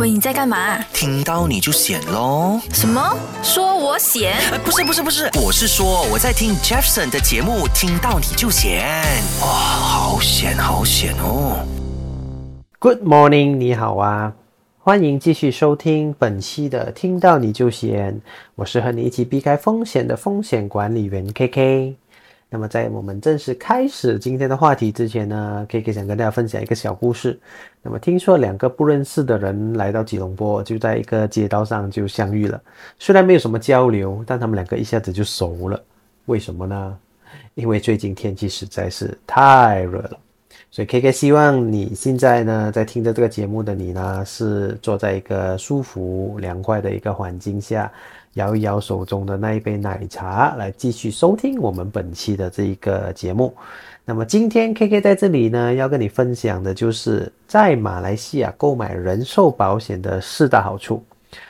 喂，你在干嘛？听到你就险喽。什么？说我险？呃，不是不是不是，我是说我在听 Jefferson 的节目，听到你就险。哇，好险好险哦。Good morning，你好啊，欢迎继续收听本期的《听到你就险》，我是和你一起避开风险的风险管理员 KK。那么在我们正式开始今天的话题之前呢，KK 想跟大家分享一个小故事。那么听说两个不认识的人来到吉隆坡，就在一个街道上就相遇了。虽然没有什么交流，但他们两个一下子就熟了。为什么呢？因为最近天气实在是太热了。所以 K K 希望你现在呢，在听着这个节目的你呢，是坐在一个舒服、凉快的一个环境下，摇一摇手中的那一杯奶茶，来继续收听我们本期的这一个节目。那么今天 K K 在这里呢，要跟你分享的就是在马来西亚购买人寿保险的四大好处。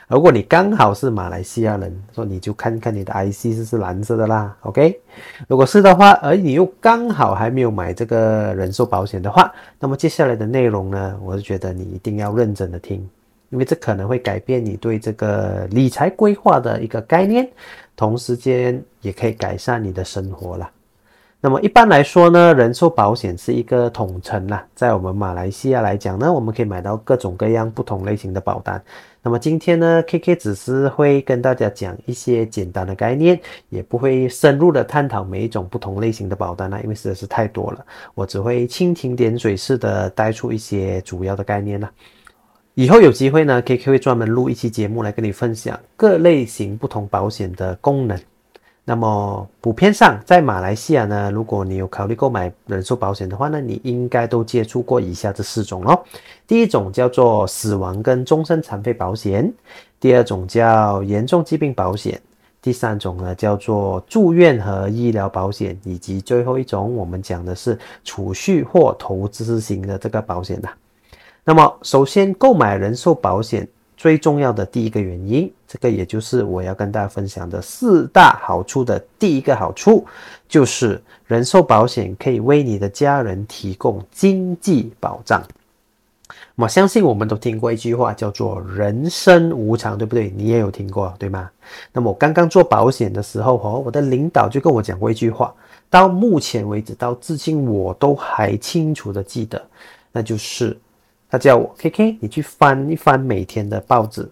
如果你刚好是马来西亚人，说你就看看你的 IC 是是蓝色的啦，OK？如果是的话，而你又刚好还没有买这个人寿保险的话，那么接下来的内容呢，我是觉得你一定要认真的听，因为这可能会改变你对这个理财规划的一个概念，同时间也可以改善你的生活啦。那么一般来说呢，人寿保险是一个统称啦，在我们马来西亚来讲呢，我们可以买到各种各样不同类型的保单。那么今天呢，KK 只是会跟大家讲一些简单的概念，也不会深入的探讨每一种不同类型的保单啦，因为实在是太多了，我只会蜻蜓点水式的带出一些主要的概念啦。以后有机会呢，KK 会专门录一期节目来跟你分享各类型不同保险的功能。那么普遍上，在马来西亚呢，如果你有考虑购买人寿保险的话呢，你应该都接触过以下这四种咯。第一种叫做死亡跟终身残废保险，第二种叫严重疾病保险，第三种呢叫做住院和医疗保险，以及最后一种我们讲的是储蓄或投资型的这个保险啦。那么首先购买人寿保险。最重要的第一个原因，这个也就是我要跟大家分享的四大好处的第一个好处，就是人寿保险可以为你的家人提供经济保障。我相信我们都听过一句话，叫做“人生无常”，对不对？你也有听过，对吗？那么我刚刚做保险的时候，哦，我的领导就跟我讲过一句话，到目前为止，到至今我都还清楚的记得，那就是。他叫我 K K，你去翻一翻每天的报纸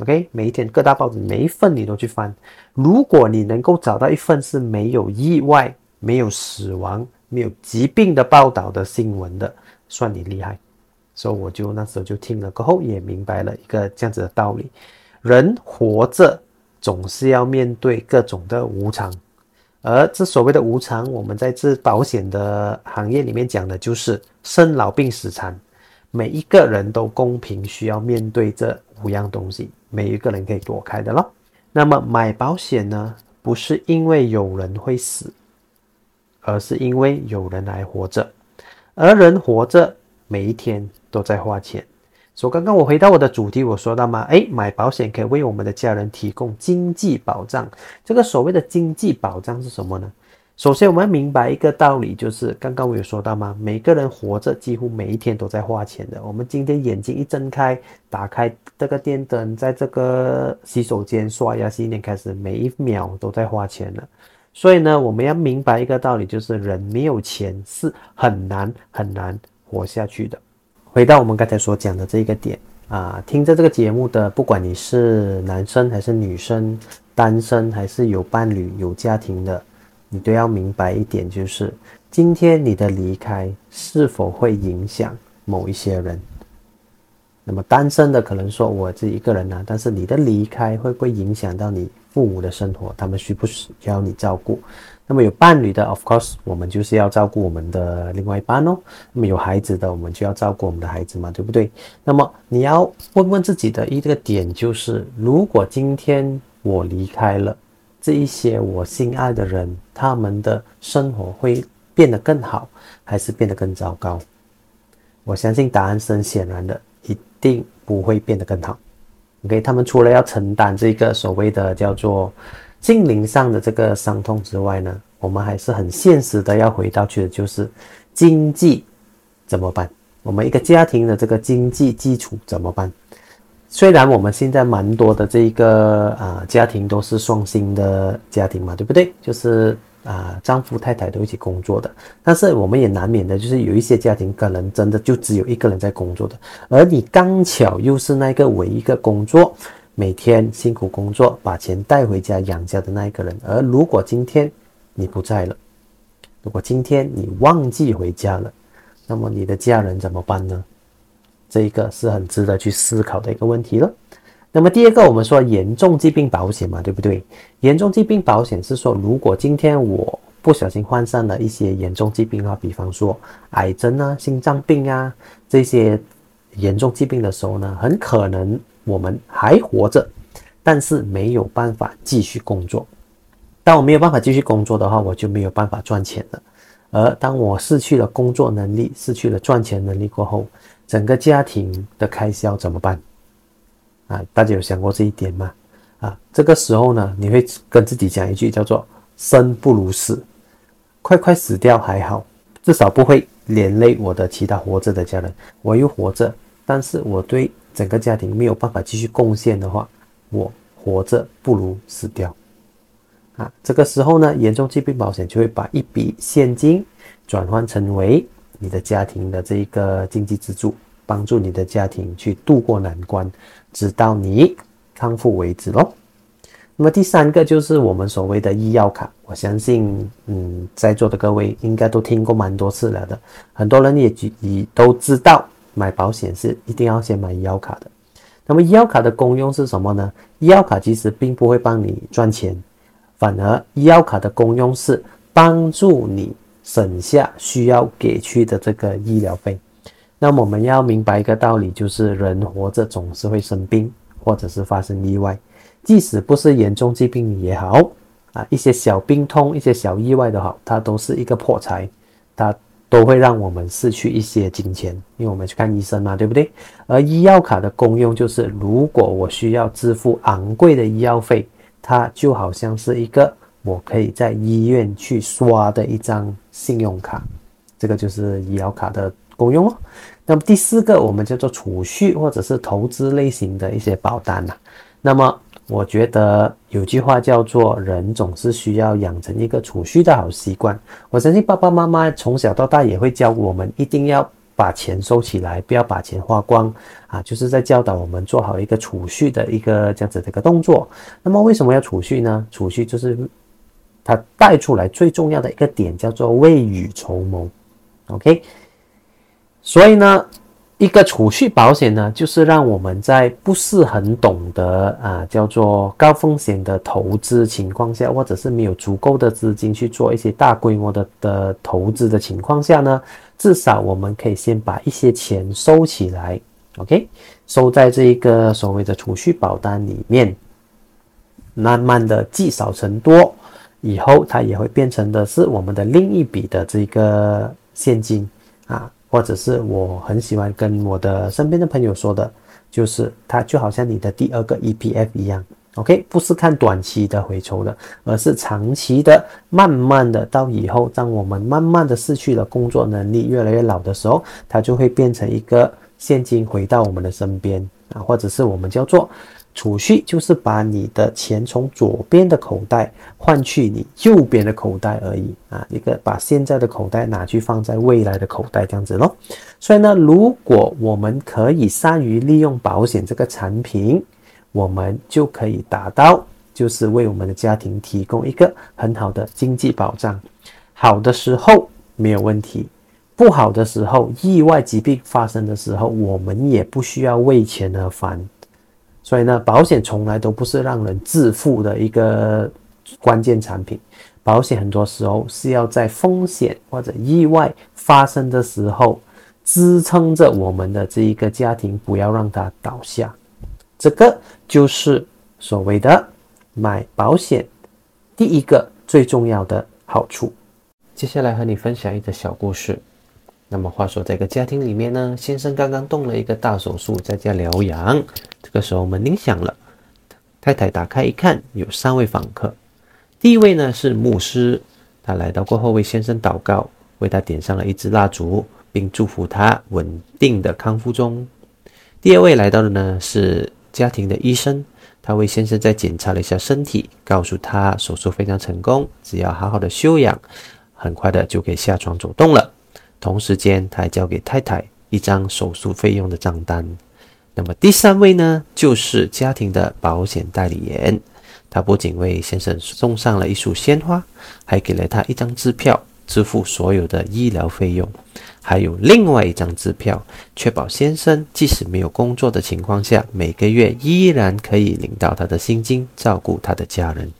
，OK，每一天各大报纸每一份你都去翻。如果你能够找到一份是没有意外、没有死亡、没有疾病的报道的新闻的，算你厉害。所以我就那时候就听了过后，也明白了一个这样子的道理：人活着总是要面对各种的无常，而这所谓的无常，我们在这保险的行业里面讲的就是生老病死残。每一个人都公平需要面对这五样东西，没一个人可以躲开的咯。那么买保险呢，不是因为有人会死，而是因为有人还活着，而人活着每一天都在花钱。所以刚刚我回到我的主题，我说到吗？诶，买保险可以为我们的家人提供经济保障。这个所谓的经济保障是什么呢？首先，我们要明白一个道理，就是刚刚我有说到吗？每个人活着几乎每一天都在花钱的。我们今天眼睛一睁开，打开这个电灯，在这个洗手间刷牙洗脸开始，每一秒都在花钱了。所以呢，我们要明白一个道理，就是人没有钱是很难很难活下去的。回到我们刚才所讲的这个点啊，听着这个节目的，不管你是男生还是女生，单身还是有伴侣、有家庭的。你都要明白一点，就是今天你的离开是否会影响某一些人。那么单身的可能说我自己一个人啊，但是你的离开会不会影响到你父母的生活？他们需不需要你照顾？那么有伴侣的，of course，我们就是要照顾我们的另外一半哦。那么有孩子的，我们就要照顾我们的孩子嘛，对不对？那么你要问问自己的一个点就是，如果今天我离开了。这一些我心爱的人，他们的生活会变得更好，还是变得更糟糕？我相信答案是很显然的，一定不会变得更好。OK，他们除了要承担这个所谓的叫做心灵上的这个伤痛之外呢，我们还是很现实的要回到去的，就是经济怎么办？我们一个家庭的这个经济基础怎么办？虽然我们现在蛮多的这个啊家庭都是双薪的家庭嘛，对不对？就是啊丈夫太太都一起工作的，但是我们也难免的就是有一些家庭可能真的就只有一个人在工作的，而你刚巧又是那个唯一一个工作，每天辛苦工作把钱带回家养家的那一个人，而如果今天你不在了，如果今天你忘记回家了，那么你的家人怎么办呢？这一个是很值得去思考的一个问题了。那么第二个，我们说严重疾病保险嘛，对不对？严重疾病保险是说，如果今天我不小心患上了一些严重疾病啊，比方说癌症啊、心脏病啊这些严重疾病的时候呢，很可能我们还活着，但是没有办法继续工作。当我没有办法继续工作的话，我就没有办法赚钱了。而当我失去了工作能力、失去了赚钱能力过后，整个家庭的开销怎么办？啊，大家有想过这一点吗？啊，这个时候呢，你会跟自己讲一句叫做“生不如死”，快快死掉还好，至少不会连累我的其他活着的家人。我又活着，但是我对整个家庭没有办法继续贡献的话，我活着不如死掉。啊，这个时候呢，严重疾病保险就会把一笔现金转换成为。你的家庭的这一个经济支柱，帮助你的家庭去度过难关，直到你康复为止咯。那么第三个就是我们所谓的医药卡，我相信，嗯，在座的各位应该都听过蛮多次了的，很多人也也都知道，买保险是一定要先买医药卡的。那么医药卡的功用是什么呢？医药卡其实并不会帮你赚钱，反而医药卡的功用是帮助你。省下需要给去的这个医疗费，那我们要明白一个道理，就是人活着总是会生病，或者是发生意外，即使不是严重疾病也好，啊，一些小病痛、一些小意外的好，它都是一个破财，它都会让我们失去一些金钱，因为我们去看医生嘛，对不对？而医药卡的功用就是，如果我需要支付昂贵的医药费，它就好像是一个。我可以在医院去刷的一张信用卡，这个就是医疗卡的功用哦。那么第四个，我们叫做储蓄或者是投资类型的一些保单呐。那么我觉得有句话叫做“人总是需要养成一个储蓄的好习惯”。我相信爸爸妈妈从小到大也会教我们一定要把钱收起来，不要把钱花光啊，就是在教导我们做好一个储蓄的一个这样子的一个动作。那么为什么要储蓄呢？储蓄就是。它带出来最重要的一个点叫做未雨绸缪，OK。所以呢，一个储蓄保险呢，就是让我们在不是很懂得啊，叫做高风险的投资情况下，或者是没有足够的资金去做一些大规模的的投资的情况下呢，至少我们可以先把一些钱收起来，OK，收在这一个所谓的储蓄保单里面，慢慢的积少成多。以后它也会变成的是我们的另一笔的这个现金啊，或者是我很喜欢跟我的身边的朋友说的，就是它就好像你的第二个 EPF 一样，OK，不是看短期的回抽的，而是长期的，慢慢的到以后，当我们慢慢的失去了工作能力，越来越老的时候，它就会变成一个现金回到我们的身边啊，或者是我们叫做。储蓄就是把你的钱从左边的口袋换去你右边的口袋而已啊，一个把现在的口袋拿去放在未来的口袋这样子咯。所以呢，如果我们可以善于利用保险这个产品，我们就可以达到就是为我们的家庭提供一个很好的经济保障。好的时候没有问题，不好的时候，意外疾病发生的时候，我们也不需要为钱而烦。所以呢，保险从来都不是让人致富的一个关键产品。保险很多时候是要在风险或者意外发生的时候，支撑着我们的这一个家庭，不要让它倒下。这个就是所谓的买保险第一个最重要的好处。接下来和你分享一个小故事。那么话说，在一个家庭里面呢，先生刚刚动了一个大手术，在家疗养。这个时候门铃响了，太太打开一看，有三位访客。第一位呢是牧师，他来到过后为先生祷告，为他点上了一支蜡烛，并祝福他稳定的康复中。第二位来到的呢是家庭的医生，他为先生再检查了一下身体，告诉他手术非常成功，只要好好的休养，很快的就可以下床走动了。同时间，他还交给太太一张手术费用的账单。那么第三位呢，就是家庭的保险代理人，他不仅为先生送上了一束鲜花，还给了他一张支票，支付所有的医疗费用。还有另外一张支票，确保先生即使没有工作的情况下，每个月依然可以领到他的薪金，照顾他的家人。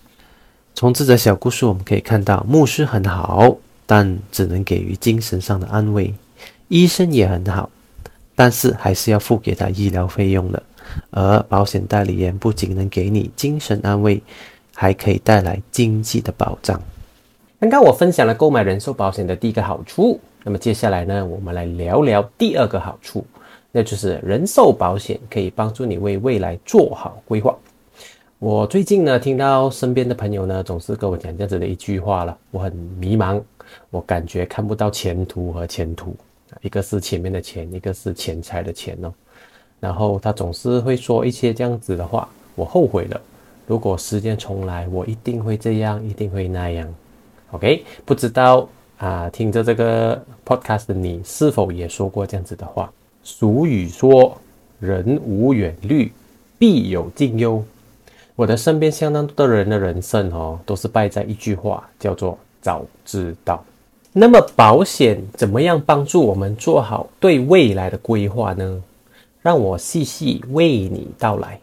从这则小故事我们可以看到，牧师很好，但只能给予精神上的安慰；医生也很好，但是还是要付给他医疗费用的。而保险代理人不仅能给你精神安慰，还可以带来经济的保障。刚刚我分享了购买人寿保险的第一个好处。那么接下来呢，我们来聊聊第二个好处，那就是人寿保险可以帮助你为未来做好规划。我最近呢，听到身边的朋友呢，总是跟我讲这样子的一句话了，我很迷茫，我感觉看不到前途和前途，一个是前面的钱，一个是钱财的钱哦。然后他总是会说一些这样子的话，我后悔了，如果时间重来，我一定会这样，一定会那样。OK，不知道。啊，听着这个 podcast 的你，是否也说过这样子的话？俗语说：“人无远虑，必有近忧。”我的身边相当多的人的人生哦，都是败在一句话，叫做“早知道”。那么，保险怎么样帮助我们做好对未来的规划呢？让我细细为你道来。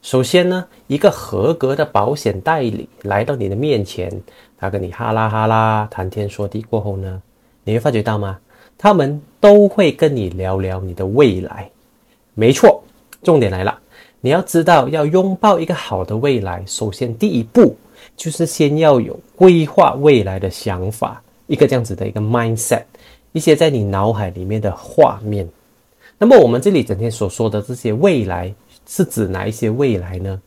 首先呢，一个合格的保险代理来到你的面前。他跟你哈拉哈拉谈天说地过后呢，你会发觉到吗？他们都会跟你聊聊你的未来。没错，重点来了，你要知道要拥抱一个好的未来，首先第一步就是先要有规划未来的想法，一个这样子的一个 mindset，一些在你脑海里面的画面。那么我们这里整天所说的这些未来，是指哪一些未来呢？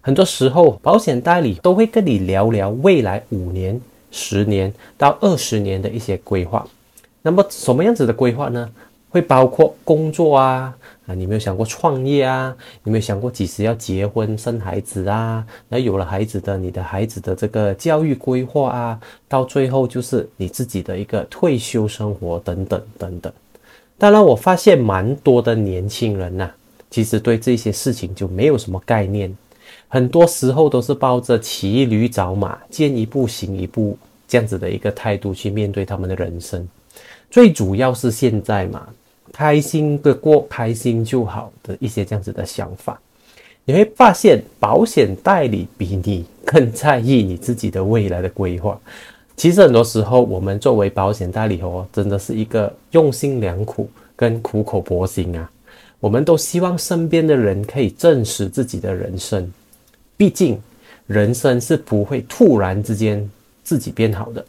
很多时候，保险代理都会跟你聊聊未来五年、十年到二十年的一些规划。那么，什么样子的规划呢？会包括工作啊，你没有想过创业啊？你没有想过几时要结婚生孩子啊？那有了孩子的，你的孩子的这个教育规划啊，到最后就是你自己的一个退休生活等等等等。当然，我发现蛮多的年轻人呐，其实对这些事情就没有什么概念。很多时候都是抱着骑驴找马、见一步行一步这样子的一个态度去面对他们的人生。最主要是现在嘛，开心的过，开心就好的一些这样子的想法。你会发现，保险代理比你更在意你自己的未来的规划。其实很多时候，我们作为保险代理哦，真的是一个用心良苦跟苦口婆心啊。我们都希望身边的人可以证实自己的人生。毕竟，人生是不会突然之间自己变好的，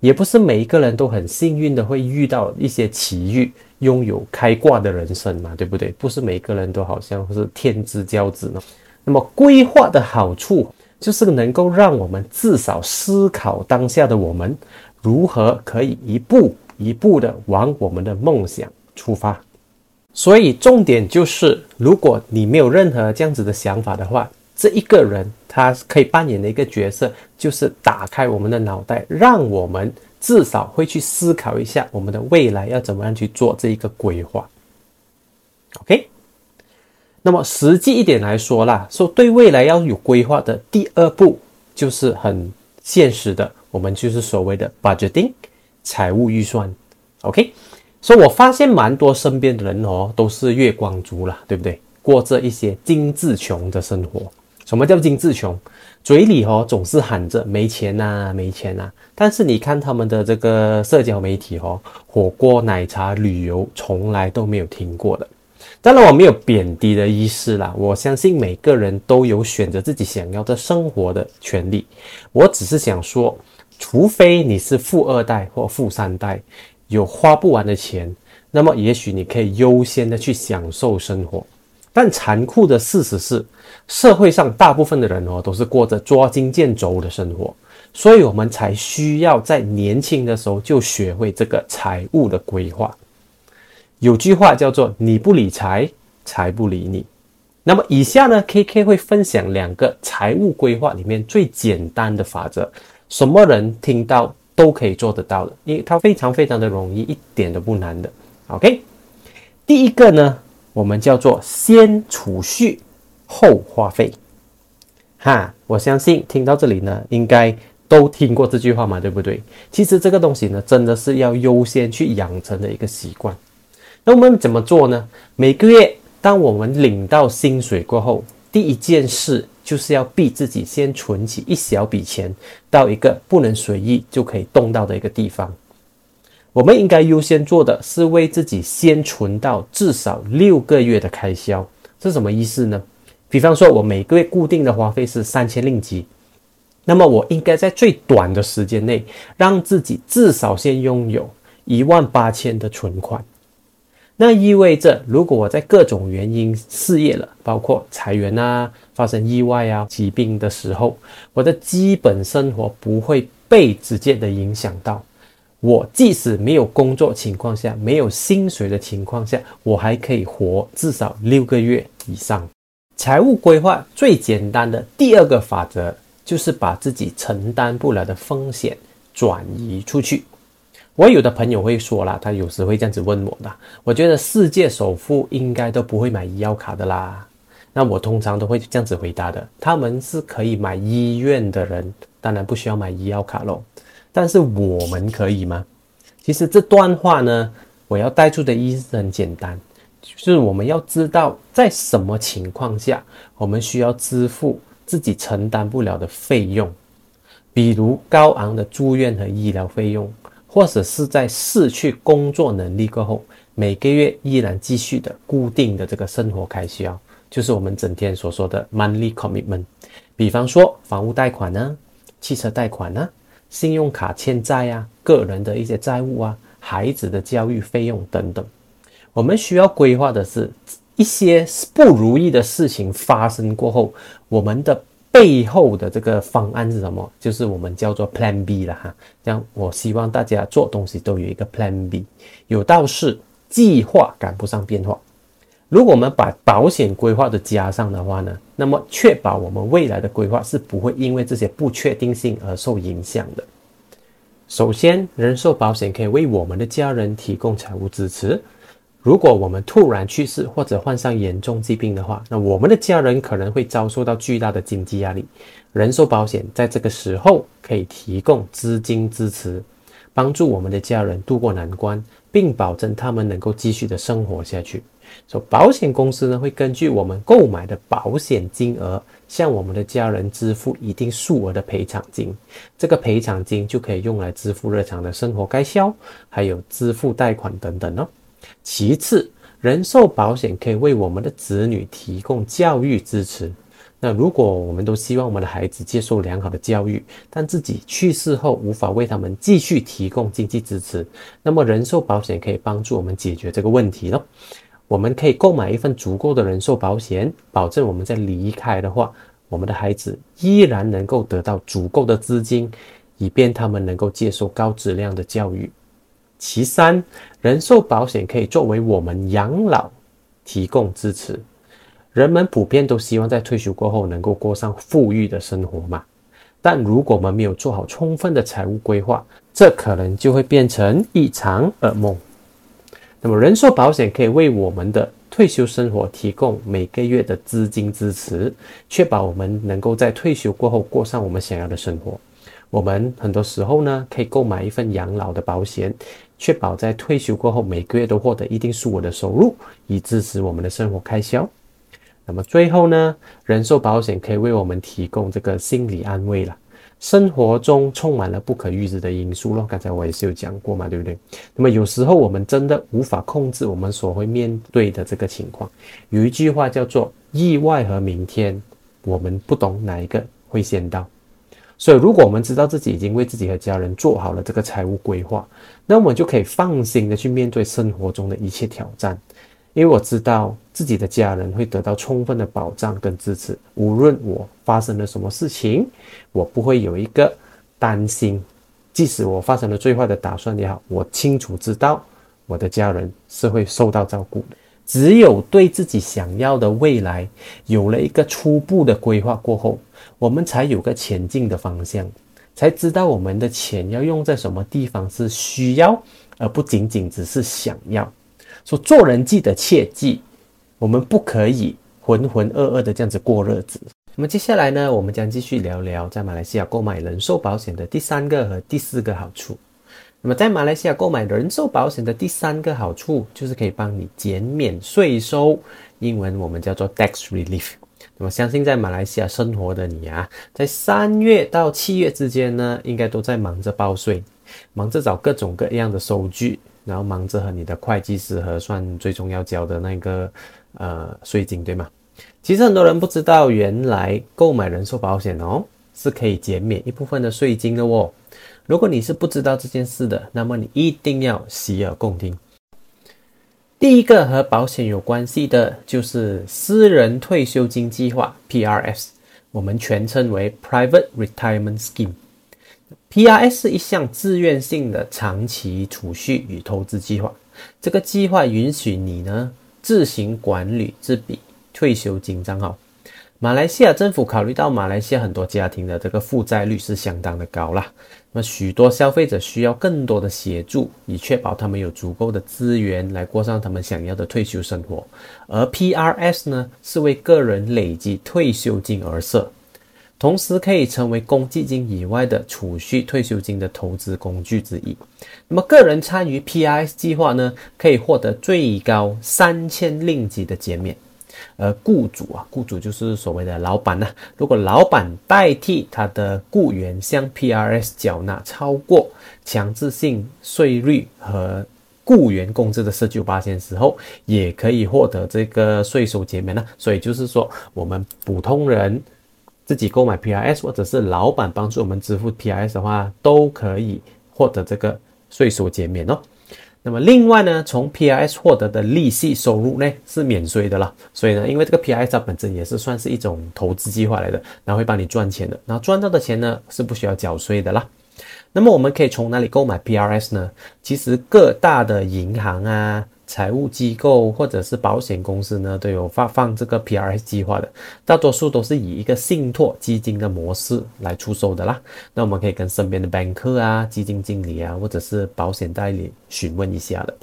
也不是每一个人都很幸运的会遇到一些奇遇，拥有开挂的人生嘛，对不对？不是每个人都好像是天之骄子呢。那么，规划的好处就是能够让我们至少思考当下的我们如何可以一步一步的往我们的梦想出发。所以，重点就是，如果你没有任何这样子的想法的话，这一个人，他可以扮演的一个角色，就是打开我们的脑袋，让我们至少会去思考一下我们的未来要怎么样去做这一个规划。OK，那么实际一点来说啦，说对未来要有规划的第二步，就是很现实的，我们就是所谓的 budgeting，财务预算。OK，所以我发现蛮多身边的人哦，都是月光族啦，对不对？过着一些精致穷的生活。什么叫精致穷？嘴里哦总是喊着没钱呐，没钱呐，但是你看他们的这个社交媒体哦，火锅、奶茶、旅游，从来都没有听过的。当然我没有贬低的意思啦，我相信每个人都有选择自己想要的生活的权利。我只是想说，除非你是富二代或富三代，有花不完的钱，那么也许你可以优先的去享受生活。但残酷的事实是，社会上大部分的人哦，都是过着捉襟见肘的生活，所以我们才需要在年轻的时候就学会这个财务的规划。有句话叫做“你不理财，财不理你”。那么以下呢，K K 会分享两个财务规划里面最简单的法则，什么人听到都可以做得到的，因为它非常非常的容易，一点都不难的。OK，第一个呢，我们叫做先储蓄后花费。哈，我相信听到这里呢，应该都听过这句话嘛，对不对？其实这个东西呢，真的是要优先去养成的一个习惯。那我们怎么做呢？每个月。当我们领到薪水过后，第一件事就是要逼自己先存起一小笔钱，到一个不能随意就可以动到的一个地方。我们应该优先做的是为自己先存到至少六个月的开销。是什么意思呢？比方说，我每个月固定的花费是三千令吉，那么我应该在最短的时间内，让自己至少先拥有一万八千的存款。那意味着，如果我在各种原因失业了，包括裁员啊、发生意外啊、疾病的时候，我的基本生活不会被直接的影响到。我即使没有工作情况下，没有薪水的情况下，我还可以活至少六个月以上。财务规划最简单的第二个法则，就是把自己承担不了的风险转移出去。我有的朋友会说啦，他有时会这样子问我的。我觉得世界首富应该都不会买医药卡的啦。那我通常都会这样子回答的。他们是可以买医院的人，当然不需要买医药卡喽。但是我们可以吗？其实这段话呢，我要带出的意思很简单，就是我们要知道在什么情况下，我们需要支付自己承担不了的费用，比如高昂的住院和医疗费用。或者是在失去工作能力过后，每个月依然继续的固定的这个生活开销，就是我们整天所说的 monthly commitment。比方说房屋贷款呢、汽车贷款呢、信用卡欠债啊、个人的一些债务啊、孩子的教育费用等等。我们需要规划的是一些不如意的事情发生过后，我们的。背后的这个方案是什么？就是我们叫做 Plan B 了哈。这样，我希望大家做东西都有一个 Plan B。有道是计划赶不上变化。如果我们把保险规划的加上的话呢，那么确保我们未来的规划是不会因为这些不确定性而受影响的。首先，人寿保险可以为我们的家人提供财务支持。如果我们突然去世或者患上严重疾病的话，那我们的家人可能会遭受到巨大的经济压力。人寿保险在这个时候可以提供资金支持，帮助我们的家人渡过难关，并保证他们能够继续的生活下去。所以保险公司呢会根据我们购买的保险金额，向我们的家人支付一定数额的赔偿金。这个赔偿金就可以用来支付日常的生活开销，还有支付贷款等等哦。其次，人寿保险可以为我们的子女提供教育支持。那如果我们都希望我们的孩子接受良好的教育，但自己去世后无法为他们继续提供经济支持，那么人寿保险可以帮助我们解决这个问题咯。我们可以购买一份足够的人寿保险，保证我们在离开的话，我们的孩子依然能够得到足够的资金，以便他们能够接受高质量的教育。其三，人寿保险可以作为我们养老提供支持。人们普遍都希望在退休过后能够过上富裕的生活嘛。但如果我们没有做好充分的财务规划，这可能就会变成一场噩梦。那么，人寿保险可以为我们的退休生活提供每个月的资金支持，确保我们能够在退休过后过上我们想要的生活。我们很多时候呢，可以购买一份养老的保险。确保在退休过后每个月都获得一定数额的收入，以支持我们的生活开销。那么最后呢，人寿保险可以为我们提供这个心理安慰了。生活中充满了不可预知的因素咯，刚才我也是有讲过嘛，对不对？那么有时候我们真的无法控制我们所会面对的这个情况。有一句话叫做“意外和明天，我们不懂哪一个会先到”。所以，如果我们知道自己已经为自己和家人做好了这个财务规划，那我们就可以放心的去面对生活中的一切挑战。因为我知道自己的家人会得到充分的保障跟支持，无论我发生了什么事情，我不会有一个担心。即使我发生了最坏的打算也好，我清楚知道我的家人是会受到照顾的。只有对自己想要的未来有了一个初步的规划过后，我们才有个前进的方向，才知道我们的钱要用在什么地方是需要，而不仅仅只是想要。说做人记得切记，我们不可以浑浑噩噩的这样子过日子。那么接下来呢，我们将继续聊聊在马来西亚购买人寿保险的第三个和第四个好处。那么在马来西亚购买人寿保险的第三个好处，就是可以帮你减免税收，英文我们叫做 tax relief。那么相信在马来西亚生活的你啊，在三月到七月之间呢，应该都在忙着报税，忙着找各种各样的收据，然后忙着和你的会计师核算最终要交的那个呃税金，对吗？其实很多人不知道，原来购买人寿保险哦，是可以减免一部分的税金的哦。如果你是不知道这件事的，那么你一定要洗耳恭听。第一个和保险有关系的就是私人退休金计划 （PRS），我们全称为 Private Retirement Scheme。PRS 是一项自愿性的长期储蓄与投资计划。这个计划允许你呢自行管理这笔退休金账号。马来西亚政府考虑到马来西亚很多家庭的这个负债率是相当的高啦。那么许多消费者需要更多的协助，以确保他们有足够的资源来过上他们想要的退休生活。而 PRS 呢，是为个人累积退休金而设，同时可以成为公积金以外的储蓄退休金的投资工具之一。那么，个人参与 PRS 计划呢，可以获得最高三千令吉的减免。而雇主啊，雇主就是所谓的老板呐。如果老板代替他的雇员向 PRS 缴纳超过强制性税率和雇员工资的十九八千时候，也可以获得这个税收减免呢。所以就是说，我们普通人自己购买 PRS，或者是老板帮助我们支付 PRS 的话，都可以获得这个税收减免哦。那么另外呢，从 PRS 获得的利息收入呢是免税的啦。所以呢，因为这个 PRS 它本身也是算是一种投资计划来的，然后会帮你赚钱的。然后赚到的钱呢是不需要缴税的啦。那么我们可以从哪里购买 PRS 呢？其实各大的银行啊。财务机构或者是保险公司呢，都有发放这个 PRS 计划的，大多数都是以一个信托基金的模式来出售的啦。那我们可以跟身边的 banker 啊、基金经理啊，或者是保险代理询问一下的。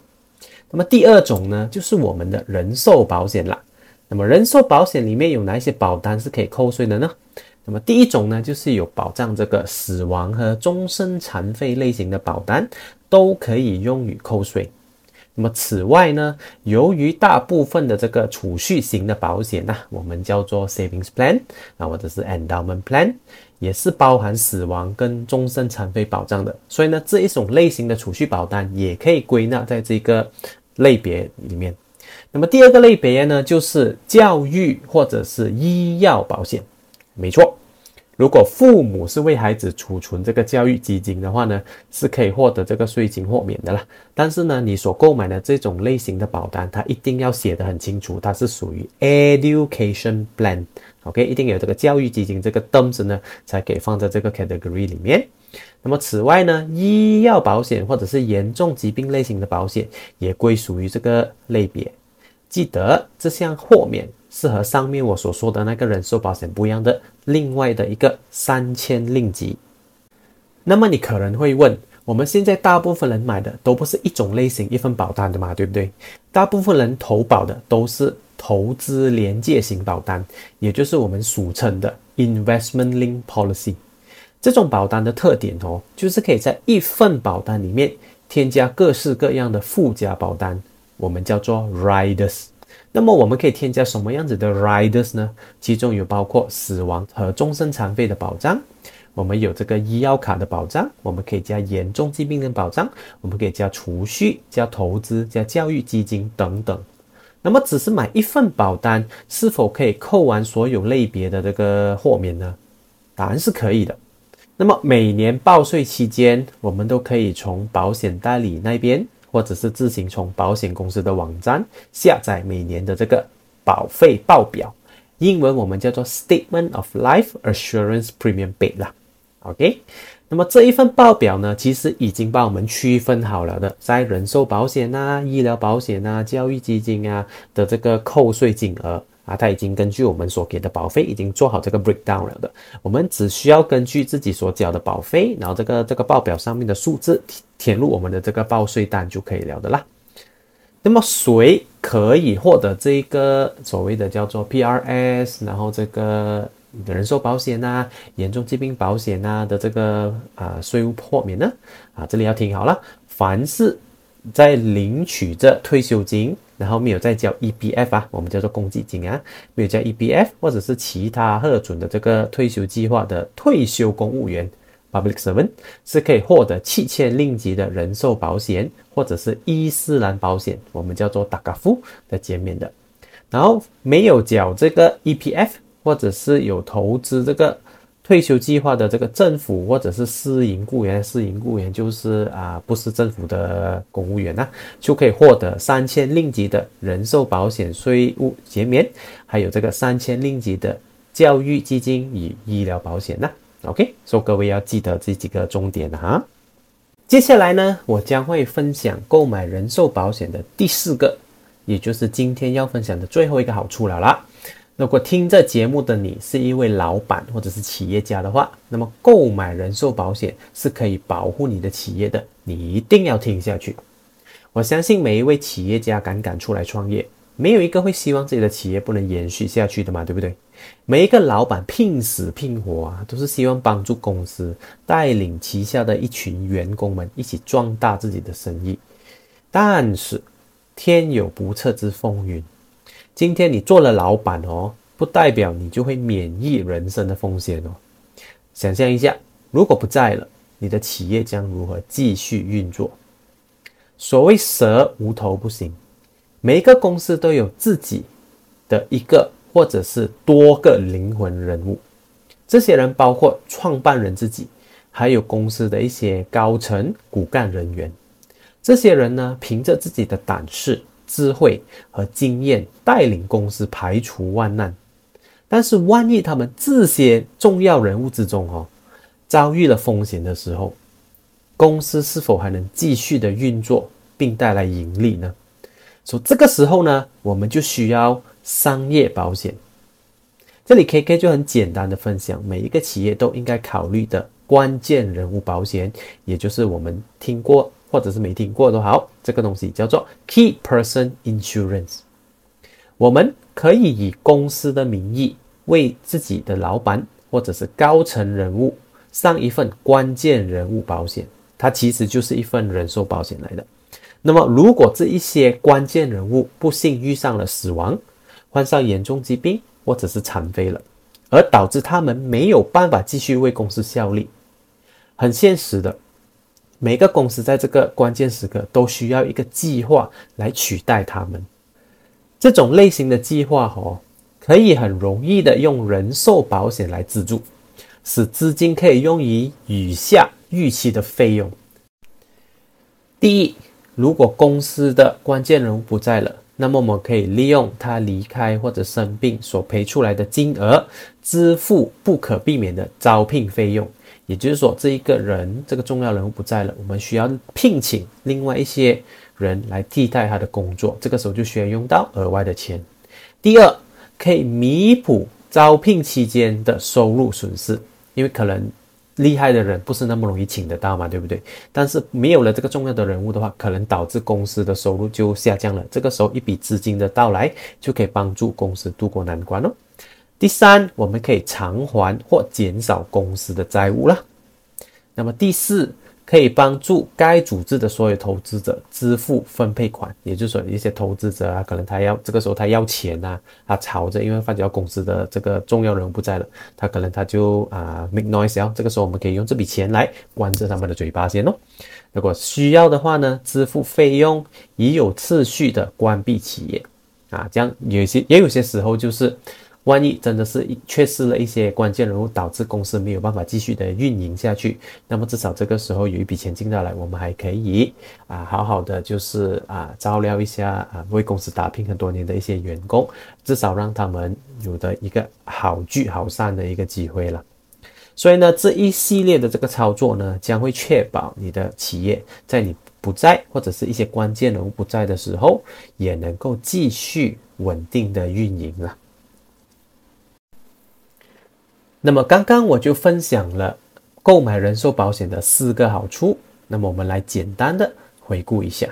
那么第二种呢，就是我们的人寿保险啦。那么人寿保险里面有哪一些保单是可以扣税的呢？那么第一种呢，就是有保障这个死亡和终身残废类型的保单，都可以用于扣税。那么此外呢，由于大部分的这个储蓄型的保险呐，我们叫做 savings plan 啊，或者是 endowment plan，也是包含死亡跟终身残废保障的。所以呢，这一种类型的储蓄保单也可以归纳在这个类别里面。那么第二个类别呢，就是教育或者是医药保险，没错。如果父母是为孩子储存这个教育基金的话呢，是可以获得这个税金豁免的啦。但是呢，你所购买的这种类型的保单，它一定要写得很清楚，它是属于 education plan，OK，一定有这个教育基金这个灯子呢，才可以放在这个 category 里面。那么此外呢，医药保险或者是严重疾病类型的保险也归属于这个类别。记得这项豁免。是和上面我所说的那个人寿保险不一样的，另外的一个三千令吉。那么你可能会问，我们现在大部分人买的都不是一种类型一份保单的嘛，对不对？大部分人投保的都是投资连接型保单，也就是我们俗称的 investment link policy。这种保单的特点哦，就是可以在一份保单里面添加各式各样的附加保单，我们叫做 riders。那么我们可以添加什么样子的 riders 呢？其中有包括死亡和终身残废的保障，我们有这个医药卡的保障，我们可以加严重疾病的保障，我们可以加储蓄、加投资、加教育基金等等。那么只是买一份保单，是否可以扣完所有类别的这个豁免呢？答案是可以的。那么每年报税期间，我们都可以从保险代理那边。或者是自行从保险公司的网站下载每年的这个保费报表，英文我们叫做 Statement of Life Assurance Premium Paid 啦。OK，那么这一份报表呢，其实已经帮我们区分好了的，在人寿保险啊、医疗保险啊、教育基金啊的这个扣税金额。啊，它已经根据我们所给的保费已经做好这个 breakdown 了的。我们只需要根据自己所缴的保费，然后这个这个报表上面的数字填入我们的这个报税单就可以了的啦。那么谁可以获得这个所谓的叫做 PRS，然后这个人寿保险呐、严重疾病保险呐的这个啊税务豁免呢？啊，这里要听好了，凡是在领取这退休金，然后没有再交 EBF 啊，我们叫做公积金啊，没有交 EBF 或者是其他核准的这个退休计划的退休公务员。Public Servant 是可以获得七千令吉的人寿保险，或者是伊斯兰保险，我们叫做达嘎夫的减免的。然后没有缴这个 EPF，或者是有投资这个退休计划的这个政府或者是私营雇员，私营雇员就是啊不是政府的公务员呐，就可以获得三千令吉的人寿保险税务减免，还有这个三千令吉的教育基金与医疗保险呐。OK，所以各位要记得这几个重点哈。接下来呢，我将会分享购买人寿保险的第四个，也就是今天要分享的最后一个好处了啦。如果听这节目的你是一位老板或者是企业家的话，那么购买人寿保险是可以保护你的企业的，你一定要听下去。我相信每一位企业家敢敢出来创业，没有一个会希望自己的企业不能延续下去的嘛，对不对？每一个老板拼死拼活啊，都是希望帮助公司带领旗下的一群员工们一起壮大自己的生意。但是天有不测之风云，今天你做了老板哦，不代表你就会免疫人生的风险哦。想象一下，如果不在了，你的企业将如何继续运作？所谓蛇无头不行，每一个公司都有自己的一个。或者是多个灵魂人物，这些人包括创办人自己，还有公司的一些高层骨干人员。这些人呢，凭着自己的胆识、智慧和经验，带领公司排除万难。但是，万一他们这些重要人物之中，哦，遭遇了风险的时候，公司是否还能继续的运作并带来盈利呢？所以这个时候呢，我们就需要。商业保险，这里 K K 就很简单的分享，每一个企业都应该考虑的关键人物保险，也就是我们听过或者是没听过都好，这个东西叫做 Key Person Insurance。我们可以以公司的名义为自己的老板或者是高层人物上一份关键人物保险，它其实就是一份人寿保险来的。那么，如果这一些关键人物不幸遇上了死亡，患上严重疾病或者是残废了，而导致他们没有办法继续为公司效力。很现实的，每个公司在这个关键时刻都需要一个计划来取代他们。这种类型的计划哦，可以很容易的用人寿保险来资助，使资金可以用于以下预期的费用。第一，如果公司的关键人物不在了。那么我们可以利用他离开或者生病所赔出来的金额，支付不可避免的招聘费用。也就是说，这一个人这个重要人物不在了，我们需要聘请另外一些人来替代他的工作。这个时候就需要用到额外的钱。第二，可以弥补招聘期间的收入损失，因为可能。厉害的人不是那么容易请得到嘛，对不对？但是没有了这个重要的人物的话，可能导致公司的收入就下降了。这个时候一笔资金的到来就可以帮助公司渡过难关哦。第三，我们可以偿还或减少公司的债务了。那么第四。可以帮助该组织的所有投资者支付分配款，也就是说，一些投资者啊，可能他要这个时候他要钱呐，他吵着，因为发觉公司的这个重要人不在了，他可能他就啊 make noise 哦，这个时候我们可以用这笔钱来关着他们的嘴巴先哦。如果需要的话呢，支付费用，已有次序的关闭企业啊，这样有些也有些时候就是。万一真的是缺失了一些关键人物，导致公司没有办法继续的运营下去，那么至少这个时候有一笔钱进到来，我们还可以啊好好的就是啊照料一下啊为公司打拼很多年的一些员工，至少让他们有的一个好聚好散的一个机会了。所以呢，这一系列的这个操作呢，将会确保你的企业在你不在或者是一些关键人物不在的时候，也能够继续稳定的运营了。那么刚刚我就分享了购买人寿保险的四个好处，那么我们来简单的回顾一下。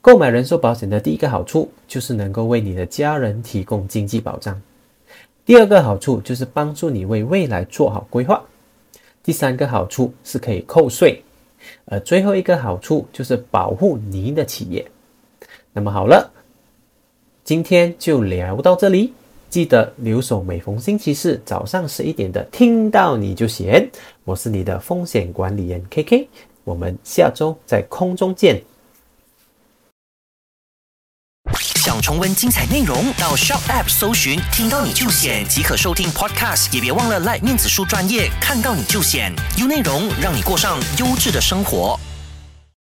购买人寿保险的第一个好处就是能够为你的家人提供经济保障，第二个好处就是帮助你为未来做好规划，第三个好处是可以扣税，而最后一个好处就是保护您的企业。那么好了，今天就聊到这里，记得留守每逢星期四早上十一点的听到你就闲，我是你的风险管理员 K K，我们下周在空中见。想重温精彩内容，到 Shop App 搜寻“听到你就险”即可收听 Podcast。也别忘了来面子书专业，看到你就险，有内容让你过上优质的生活。